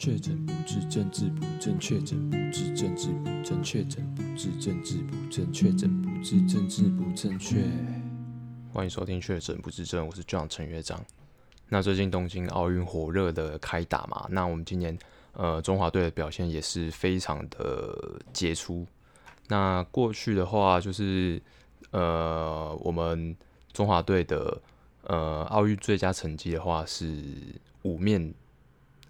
确诊不治，政治不正确；确诊不治，政治不正确；确诊不治，政治不正确；确诊不治，政治不正确。欢迎收听《确诊不治症》，我是 John 陈乐章。那最近东京奥运火热的开打嘛，那我们今年呃中华队的表现也是非常的杰出。那过去的话，就是呃我们中华队的呃奥运最佳成绩的话是五面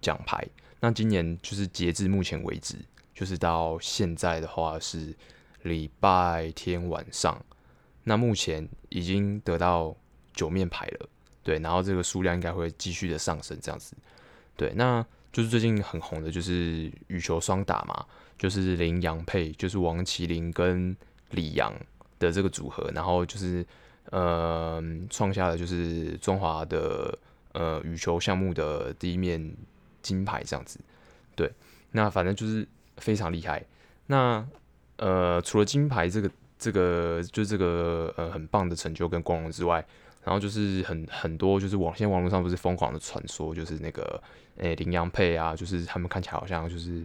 奖牌。那今年就是截至目前为止，就是到现在的话是礼拜天晚上，那目前已经得到九面牌了，对，然后这个数量应该会继续的上升，这样子，对，那就是最近很红的就是羽球双打嘛，就是林洋配，就是王齐麟跟李洋的这个组合，然后就是呃创下了就是中华的呃羽球项目的第一面。金牌这样子，对，那反正就是非常厉害。那呃，除了金牌这个这个就这个呃很棒的成就跟光荣之外，然后就是很很多就是网现在网络上不是疯狂的传说，就是那个诶羚羊配啊，就是他们看起来好像就是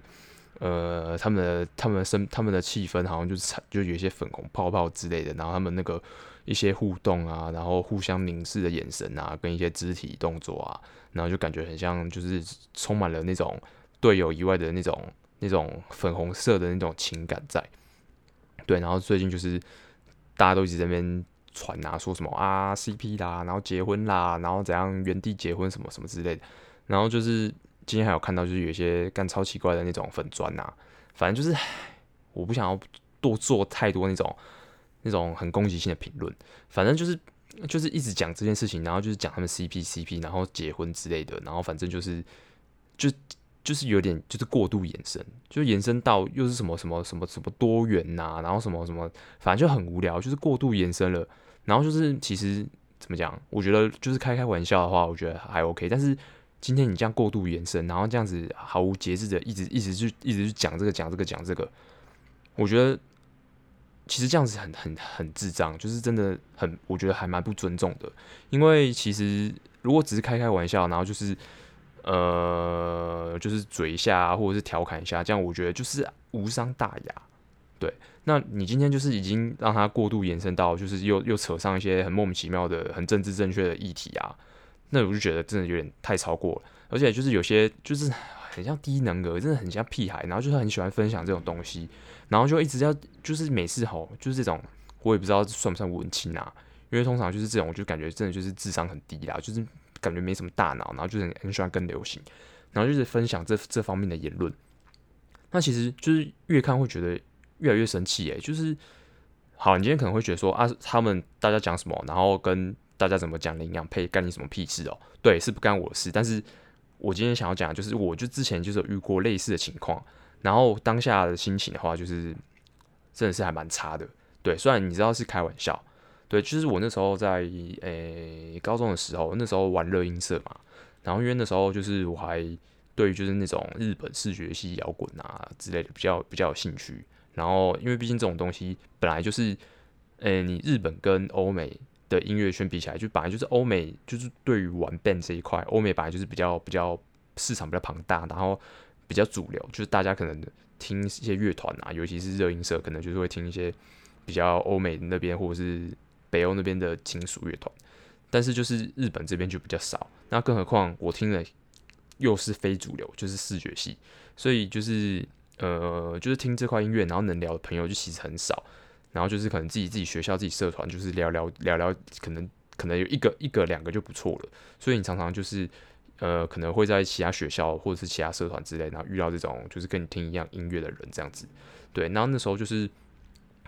呃他们的他们的身他们的气氛好像就是就有一些粉红泡泡之类的，然后他们那个一些互动啊，然后互相凝视的眼神啊，跟一些肢体动作啊。然后就感觉很像，就是充满了那种队友以外的那种那种粉红色的那种情感在。对，然后最近就是大家都一直在那边传啊，说什么啊 CP 啦，然后结婚啦，然后怎样原地结婚什么什么之类的。然后就是今天还有看到，就是有一些干超奇怪的那种粉砖呐，反正就是我不想要多做太多那种那种很攻击性的评论，反正就是。就是一直讲这件事情，然后就是讲他们 CP CP，然后结婚之类的，然后反正就是就就是有点就是过度延伸，就延伸到又是什么什么什么什么多元呐、然后什么什么，反正就很无聊，就是过度延伸了。然后就是其实怎么讲，我觉得就是开开玩笑的话，我觉得还 OK。但是今天你这样过度延伸，然后这样子毫无节制的一直一直去一直去讲这个讲这个讲这个，我觉得。其实这样子很很很智障，就是真的很，我觉得还蛮不尊重的。因为其实如果只是开开玩笑，然后就是呃，就是嘴一下或者是调侃一下，这样我觉得就是无伤大雅。对，那你今天就是已经让他过度延伸到，就是又又扯上一些很莫名其妙的、很政治正确的议题啊，那我就觉得真的有点太超过了。而且就是有些就是很像低能儿，真的很像屁孩，然后就是很喜欢分享这种东西。然后就一直要，就是每次吼，就是这种，我也不知道算不算文青啊，因为通常就是这种，我就感觉真的就是智商很低啦，就是感觉没什么大脑，然后就是很喜欢跟流行，然后就是分享这这方面的言论。那其实就是越看会觉得越来越生气诶，就是好，你今天可能会觉得说啊，他们大家讲什么，然后跟大家怎么讲的一样，配干你什么屁事哦？对，是不干我的事。但是我今天想要讲就是，我就之前就是有遇过类似的情况。然后当下的心情的话，就是真的是还蛮差的。对，虽然你知道是开玩笑，对，就是我那时候在诶、高中的时候，那时候玩热音社嘛。然后因为那时候就是我还对于就是那种日本视觉系摇滚啊之类的比较比较有兴趣。然后因为毕竟这种东西本来就是，诶、你日本跟欧美的音乐圈比起来，就本来就是欧美就是对于玩 band 这一块，欧美本来就是比较比较市场比较庞大，然后。比较主流，就是大家可能听一些乐团啊，尤其是热音社，可能就是会听一些比较欧美那边或者是北欧那边的金属乐团。但是就是日本这边就比较少。那更何况我听的又是非主流，就是视觉系，所以就是呃，就是听这块音乐，然后能聊的朋友就其实很少。然后就是可能自己自己学校自己社团，就是聊聊聊聊，可能可能有一个一个两个就不错了。所以你常常就是。呃，可能会在其他学校或者是其他社团之类，然后遇到这种就是跟你听一样音乐的人这样子，对。然后那时候就是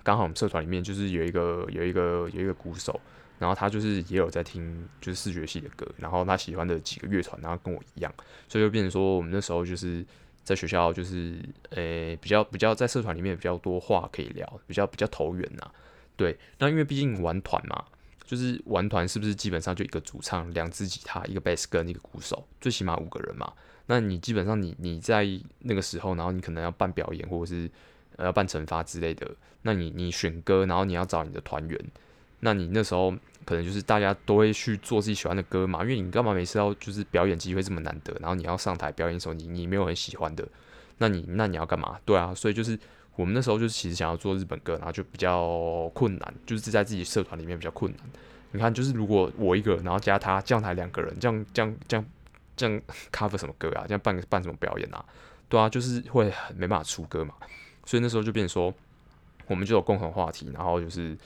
刚好我们社团里面就是有一个有一个有一个鼓手，然后他就是也有在听就是视觉系的歌，然后他喜欢的几个乐团，然后跟我一样，所以就变成说我们那时候就是在学校就是呃、比较比较在社团里面比较多话可以聊，比较比较投缘呐，对。那因为毕竟玩团嘛。就是玩团是不是基本上就一个主唱、两支吉他、一个贝斯跟一个鼓手，最起码五个人嘛？那你基本上你你在那个时候，然后你可能要办表演或者是呃办惩罚之类的，那你你选歌，然后你要找你的团员，那你那时候可能就是大家都会去做自己喜欢的歌嘛，因为你干嘛每次要就是表演机会这么难得，然后你要上台表演的时候，你你没有很喜欢的，那你那你要干嘛？对啊，所以就是我们那时候就是其实想要做日本歌，然后就比较困难，就是在自己社团里面比较困难。你看，就是如果我一个，然后加他这样台两个人，这样这样这样这样 cover 什么歌啊？这样办个办什么表演啊？对啊，就是会很没办法出歌嘛。所以那时候就变成说，我们就有共同话题，然后就是，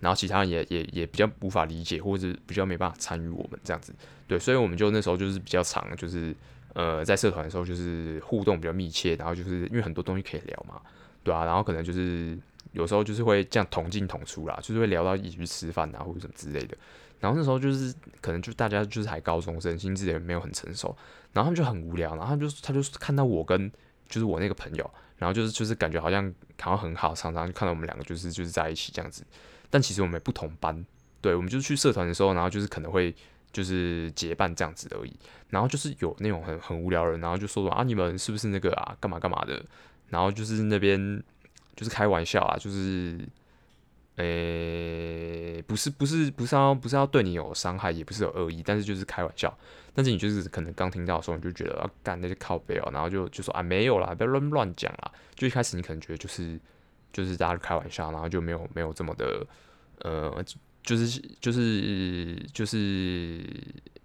然后其他人也也也比较无法理解，或者是比较没办法参与我们这样子。对，所以我们就那时候就是比较长，就是呃在社团的时候就是互动比较密切，然后就是因为很多东西可以聊嘛，对啊，然后可能就是。有时候就是会这样同进同出啦，就是会聊到一起去吃饭啊，或者什么之类的。然后那时候就是可能就大家就是还高中生，心智也没有很成熟，然后他们就很无聊，然后他就他就看到我跟就是我那个朋友，然后就是就是感觉好像好像很好，常常就看到我们两个就是就是在一起这样子。但其实我们不同班，对，我们就是去社团的时候，然后就是可能会就是结伴这样子而已。然后就是有那种很很无聊的人，然后就说啊，你们是不是那个啊，干嘛干嘛的？然后就是那边。就是开玩笑啊，就是，诶、不是不是不是要不是要对你有伤害，也不是有恶意，但是就是开玩笑。但是你就是可能刚听到的时候，你就觉得要干、那些靠背哦，然后就就说啊没有啦，不要乱乱讲啦。就一开始你可能觉得就是就是大家开玩笑，然后就没有没有这么的呃，就是就是就是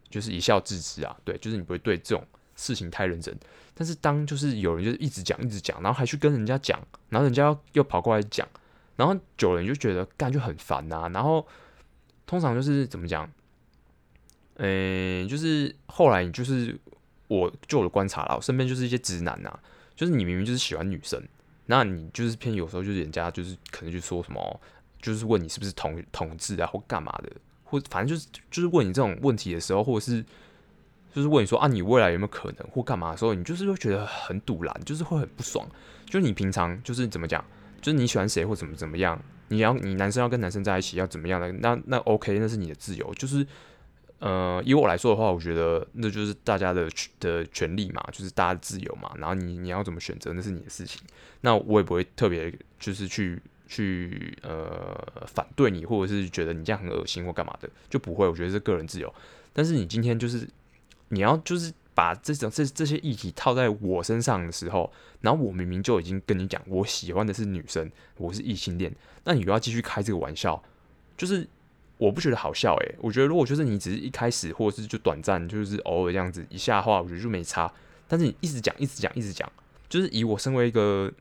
就是一笑置之啊。对，就是你不会对这种事情太认真。但是当就是有人就是一直讲一直讲，然后还去跟人家讲，然后人家又跑过来讲，然后久了你就觉得干就很烦呐、然后通常就是怎么讲，嗯、就是后来你就是我就我的观察了，我身边就是一些直男呐、就是你明明就是喜欢女生，那你就是偏有时候就是人家就是可能就说什么，就是问你是不是同同志啊或干嘛的，或反正就是就是问你这种问题的时候，或者是。就是问你说啊，你未来有没有可能或干嘛的时候，你就是会觉得很赌烂，就是会很不爽。就是你平常就是怎么讲，就是你喜欢谁或怎么怎么样，你要你男生要跟男生在一起要怎么样的，那那 OK，那是你的自由。就是呃，以我来说的话，我觉得那就是大家的的权利嘛，就是大家的自由嘛。然后你你要怎么选择，那是你的事情。那我也不会特别就是去去呃反对你，或者是觉得你这样很恶心或干嘛的，就不会。我觉得是个人自由。但是你今天就是。你要就是把这种这这些议题套在我身上的时候，然后我明明就已经跟你讲，我喜欢的是女生，我是异性恋，那你又要继续开这个玩笑，就是我不觉得好笑诶，我觉得如果就是你只是一开始或者是就短暂，就是偶尔这样子一下的话，我觉得就没差。但是你一直讲一直讲一直讲，就是以我身为一个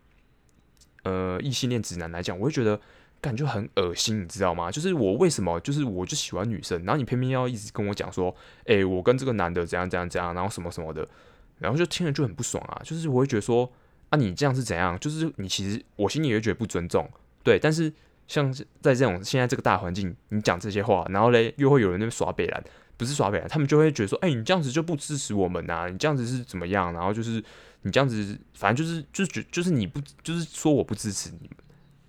呃异性恋直男来讲，我会觉得。感觉很恶心，你知道吗？就是我为什么，就是我就喜欢女生，然后你偏偏要一直跟我讲说，哎、欸，我跟这个男的怎样怎样怎样，然后什么什么的，然后就听了就很不爽啊。就是我会觉得说，啊，你这样是怎样？就是你其实我心里也觉得不尊重，对。但是像在这种现在这个大环境，你讲这些话，然后嘞又会有人那边耍北烂，不是耍北烂，他们就会觉得说，哎、你这样子就不支持我们呐、啊？你这样子是怎么样？然后就是你这样子，反正就是就是觉就是你不就是说我不支持你们。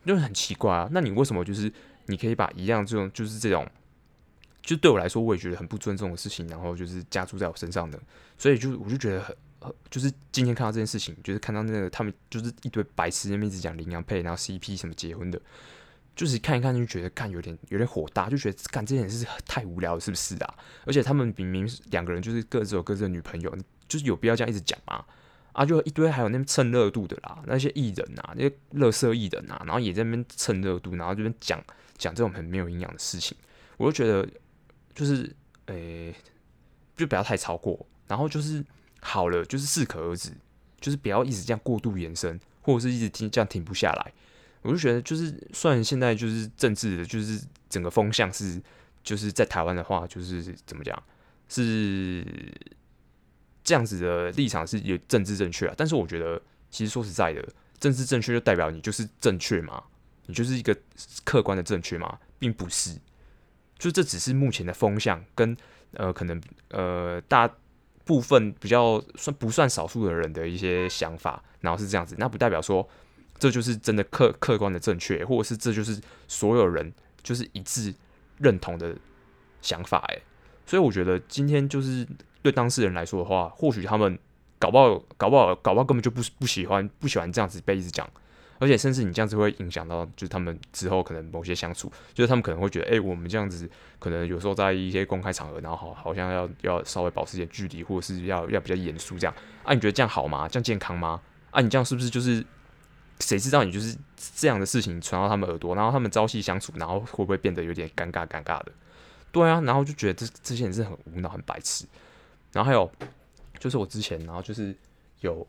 就很奇怪啊，那你为什么就是你可以把一样这种就是这种，就对我来说我也觉得很不尊重的事情，然后就是加注在我身上的，所以就我就觉得很很就是今天看到这件事情，就是看到那个他们就是一堆白痴那边一直讲领养配，然后 CP 什么结婚的，就是看一看就觉得看有点有点火大，就觉得干这件事太无聊了，是不是啊？而且他们明明两个人就是各自有各自的女朋友，就是有必要这样一直讲吗？啊，就一堆还有那边蹭热度的啦，那些艺人啊，那些乐色艺人啊，然后也在那边蹭热度，然后这边讲讲这种很没有营养的事情，我就觉得就是，诶、就不要太超过，然后就是好了，就是适可而止，就是不要一直这样过度延伸，或者是一直听这样停不下来。我就觉得就是，虽然现在就是政治的，就是整个风向是，就是在台湾的话，就是怎么讲，是。这样子的立场是有政治正确啊，但是我觉得，其实说实在的，政治正确就代表你就是正确嘛？你就是一个客观的正确嘛？并不是，就这只是目前的风向跟呃可能呃大部分比较算不算少数的人的一些想法，然后是这样子，那不代表说这就是真的客客观的正确，或者是这就是所有人就是一致认同的想法，诶，所以我觉得今天就是。对当事人来说的话，或许他们搞不好、搞不好、搞不好根本就不不喜欢、不喜欢这样子被一直讲，而且甚至你这样子会影响到，就是他们之后可能某些相处，就是他们可能会觉得，哎、我们这样子可能有时候在一些公开场合，然后好好像要要稍微保持一点距离，或者是要要比较严肃这样。啊，你觉得这样好吗？这样健康吗？啊，你这样是不是就是谁知道你就是这样的事情传到他们耳朵，然后他们朝夕相处，然后会不会变得有点尴尬尴尬的？对啊，然后就觉得这这些人是很无脑、很白痴。然后还有就是我之前，然后就是有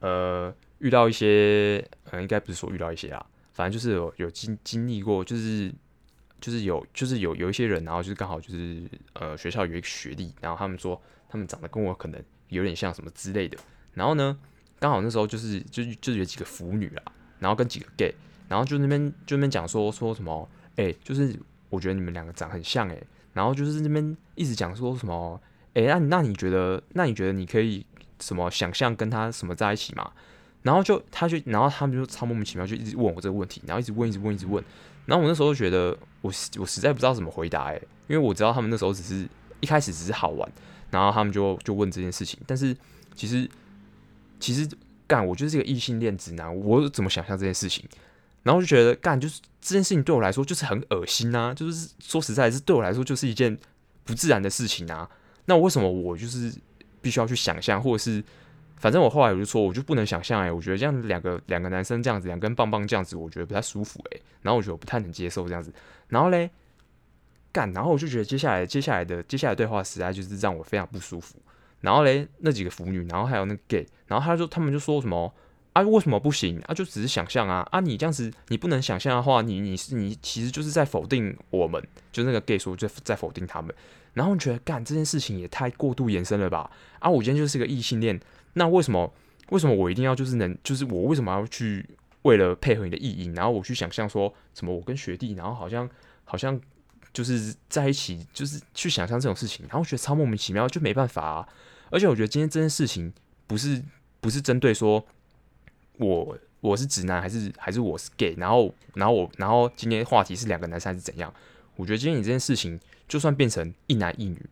呃遇到一些，嗯、呃，应该不是说遇到一些啊，反正就是有有经经历过，就是就是有就是有有一些人，然后就是刚好就是呃学校有一个学历，然后他们说他们长得跟我可能。有点像什么之类的，然后呢，刚好那时候就是就就有几个腐女啊，然后跟几个 gay，然后就那边就那边讲说说什么，哎、就是我觉得你们两个长很像哎、然后就是那边一直讲说什么，哎、欸，那那你觉得那你觉得你可以什么想象跟他什么在一起吗？然后就他就然后他们就超莫名其妙就一直问我这个问题，然后一直问一直问一直问，然后我那时候就觉得我我实在不知道怎么回答哎、因为我知道他们那时候只是一开始只是好玩。然后他们就就问这件事情，但是其实其实干，我就是一个异性恋直男，我怎么想象这件事情？然后就觉得干，就是这件事情对我来说就是很恶心啊，就是说实在，是对我来说就是一件不自然的事情啊。那为什么我就是必须要去想象，或者是反正我后来我就说，我就不能想象哎，我觉得这样两个两个男生这样子，两根棒棒这样子，我觉得不太舒服哎。然后我觉得我不太能接受这样子。然后嘞。干，然后我就觉得接下来接下来的接下来对话实在就是让我非常不舒服。然后嘞，那几个腐女，然后还有那个 gay，然后他就他们就说什么啊，为什么不行啊？就只是想象啊啊！你这样子你不能想象的话，你你是你其实就是在否定我们。就那个 gay 说就在否定他们。然后我觉得干这件事情也太过度延伸了吧？啊，我今天就是个异性恋，那为什么为什么我一定要就是能就是我为什么要去为了配合你的意淫，然后我去想象说什么我跟学弟，然后好像好像。就是在一起，就是去想象这种事情，然后觉得超莫名其妙，就没办法啊。而且我觉得今天这件事情不是不是针对说我我是直男还是还是我是 gay，然后然后我然后今天话题是两个男生还是怎样？我觉得今天你这件事情就算变成一男一女，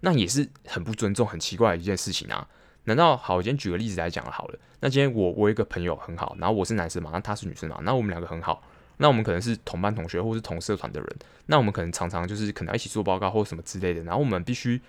那也是很不尊重、很奇怪的一件事情啊。难道好？我今天举个例子来讲好了。那今天我我有一个朋友很好，然后我是男生嘛，那他是女生嘛，那我们两个很好。那我们可能是同班同学，或是同社团的人。那我们可能常常就是可能一起做报告或什么之类的。然后我们必须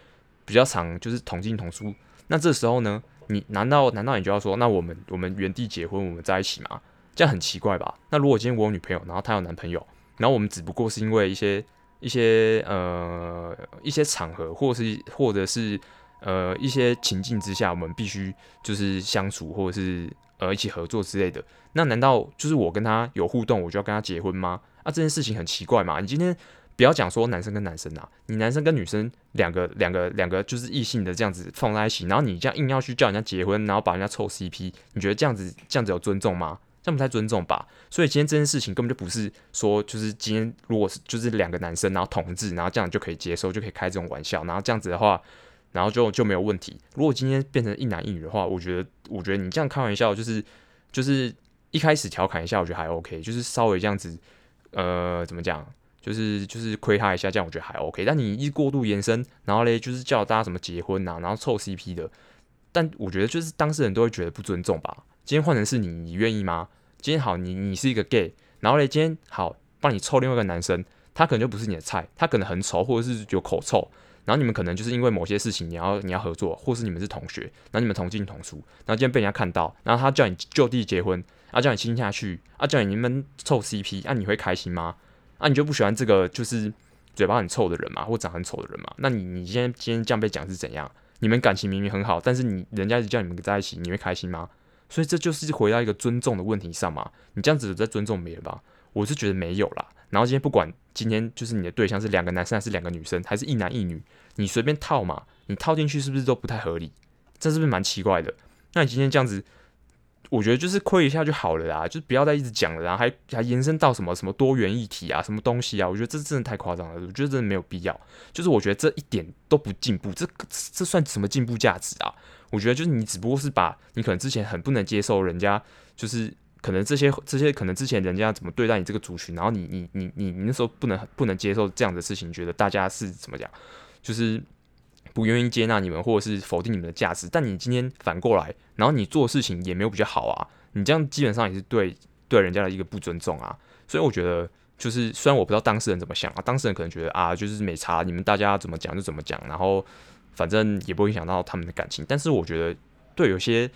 比较常就是同进同出。那这时候呢，你难道难道你就要说，那我们我们原地结婚，我们在一起吗？这样很奇怪吧？那如果今天我有女朋友，然后她有男朋友，然后我们只不过是因为一些一些呃一些场合，或是或者是呃一些情境之下，我们必须就是相处，或者是。呃，一起合作之类的，那难道就是我跟他有互动，我就要跟他结婚吗？啊，这件事情很奇怪嘛。你今天不要讲说男生跟男生啊，你男生跟女生两个两个两个就是异性的这样子放在一起，然后你这样硬要去叫人家结婚，然后把人家凑 CP，你觉得这样子这样子有尊重吗？这样不太尊重吧。所以今天这件事情根本就不是说就是今天如果是就是两个男生然后同志，然后这样就可以接受，就可以开这种玩笑，然后这样子的话。然后就就没有问题。如果今天变成一男一女的话，我觉得，我觉得你这样开玩笑，就是就是一开始调侃一下，我觉得还 OK，就是稍微这样子，呃，怎么讲，就是就是亏他一下，这样我觉得还 OK。但你一过度延伸，然后嘞，就是叫大家什么结婚呐，然后凑 CP 的，但我觉得就是当事人都会觉得不尊重吧。今天换成是你，你愿意吗？今天好，你你是一个 gay，然后嘞，今天好帮你凑另外一个男生，他可能就不是你的菜，他可能很丑，或者是有口臭。然后你们可能就是因为某些事情，你要你要合作，或是你们是同学，然后你们同进同出，然后今天被人家看到，然后他叫你就地结婚，啊叫你亲下去，啊叫你你们凑 CP，啊你会开心吗？啊你就不喜欢这个就是嘴巴很臭的人嘛，或长很丑的人嘛？那你你今天今天这样被讲是怎样？你们感情明明很好，但是你人家一直叫你们在一起，你会开心吗？所以这就是回到一个尊重的问题上嘛，你这样子在尊重别人吧？我是觉得没有啦。然后今天不管今天就是你的对象是两个男生还是两个女生，还是一男一女，你随便套嘛，你套进去是不是都不太合理？这是不是蛮奇怪的？那你今天这样子，我觉得就是亏一下就好了啦，就不要再一直讲了，然后还还延伸到什么什么多元议题啊，什么东西啊？我觉得这真的太夸张了，我觉得真的没有必要。就是我觉得这一点都不进步，这这算什么进步价值啊？我觉得就是你只不过是把你可能之前很不能接受人家就是。可能这些这些可能之前人家怎么对待你这个族群，然后你你你你你那时候不能不能接受这样的事情，觉得大家是怎么讲，就是不愿意接纳你们，或者是否定你们的价值。但你今天反过来，然后你做事情也没有比较好啊，你这样基本上也是对对人家的一个不尊重啊。所以我觉得，就是虽然我不知道当事人怎么想啊，当事人可能觉得啊，就是没差，你们大家怎么讲就怎么讲，然后反正也不会影响到他们的感情。但是我觉得，对有些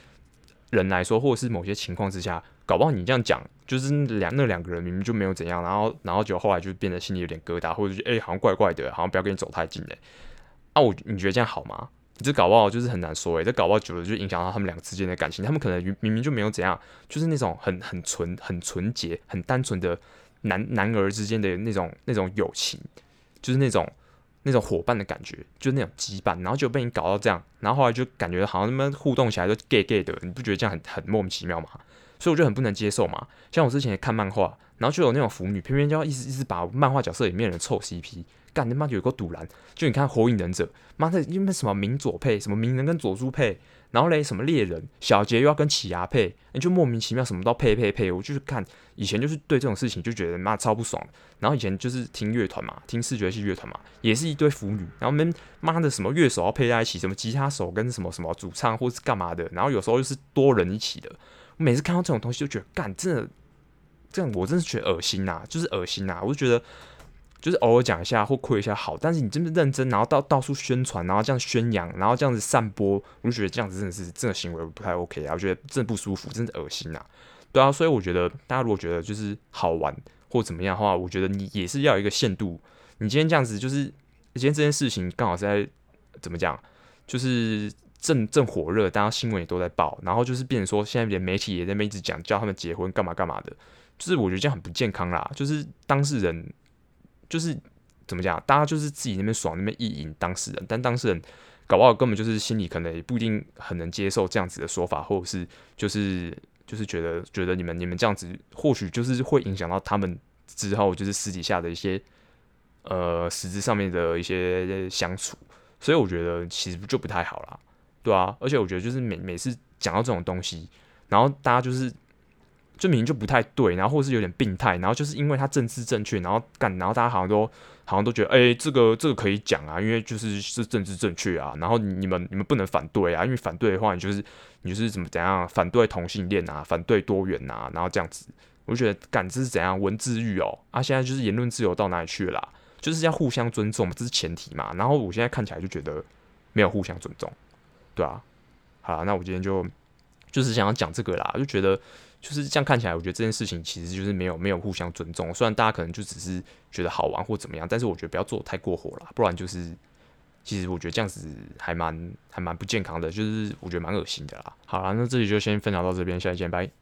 人来说，或者是某些情况之下，搞不好你这样讲，就是两那两个人明明就没有怎样，然后然后就后来就变得心里有点疙瘩，或者觉得哎、好像怪怪的，好像不要跟你走太近嘞。啊，我你觉得这样好吗？这搞不好就是很难说诶、欸，这搞不好久了就影响到他们两个之间的感情。他们可能明明就没有怎样，就是那种很很纯、很纯洁、很单纯的男男儿之间的那种那种友情，就是那种那种伙伴的感觉，就是那种羁绊。然后就被你搞到这样，然后后来就感觉好像他们互动起来都 gay gay 的，你不觉得这样很很莫名其妙吗？所以我就很不能接受嘛。像我之前也看漫画，然后就有那种腐女，偏偏就要一直一直把漫画角色里面的人凑 CP。干他妈有个赌篮，就你看火影忍者，妈的因为什么鸣佐配，什么鸣人跟佐助配，然后嘞什么猎人小杰又要跟奇犽配，你就莫名其妙什么都配配配，我就是看以前就是对这种事情就觉得妈超不爽，然后以前就是听乐团嘛，听视觉系乐团嘛，也是一堆腐女，然后们妈的什么乐手要配在一起，什么吉他手跟什么什么主唱或是干嘛的，然后有时候又是多人一起的，我每次看到这种东西就觉得干真的这样我真是觉得恶心呐，就是恶心呐，我就觉得。就是偶尔讲一下或亏一下好，但是你真的认真，然后到到处宣传，然后这样宣扬，然后这样子散播，我就觉得这样子真的是这个行为不太 OK 啊，我觉得真的不舒服，真的恶心啊，对啊，所以我觉得大家如果觉得就是好玩或怎么样的话，我觉得你也是要有一个限度。你今天这样子，就是今天这件事情刚好是在怎么讲，就是正正火热，大家新闻也都在报，然后就是变成说现在连媒体也在那边一直讲叫他们结婚干嘛干嘛的，就是我觉得这样很不健康啦，就是当事人。就是怎么讲，大家就是自己那边爽，那边意淫当事人，但当事人搞不好根本就是心里可能也不一定很能接受这样子的说法，或者是就是就是觉得觉得你们你们这样子，或许就是会影响到他们之后就是私底下的一些呃实质上面的一些相处，所以我觉得其实就不太好啦，对啊，而且我觉得就是每每次讲到这种东西，然后大家就是。就明就不太对，然后或是有点病态，然后就是因为他政治正确，然后干，然后大家好像都好像都觉得，哎、这个这个可以讲啊，因为就是是政治正确啊，然后你们你们不能反对啊，因为反对的话，你就是你就是怎么怎样反对同性恋啊，反对多元啊，然后这样子，我觉得感知是怎样文字狱哦啊，现在就是言论自由到哪里去了啦？就是要互相尊重，这是前提嘛。然后我现在看起来就觉得没有互相尊重，对啊，好，那我今天就就是想要讲这个啦，就觉得。就是这样看起来，我觉得这件事情其实就是没有没有互相尊重。虽然大家可能就只是觉得好玩或怎么样，但是我觉得不要做太过火了，不然就是其实我觉得这样子还蛮还蛮不健康的，就是我觉得蛮恶心的啦。好啦，那这里就先分享到这边，下期见，拜。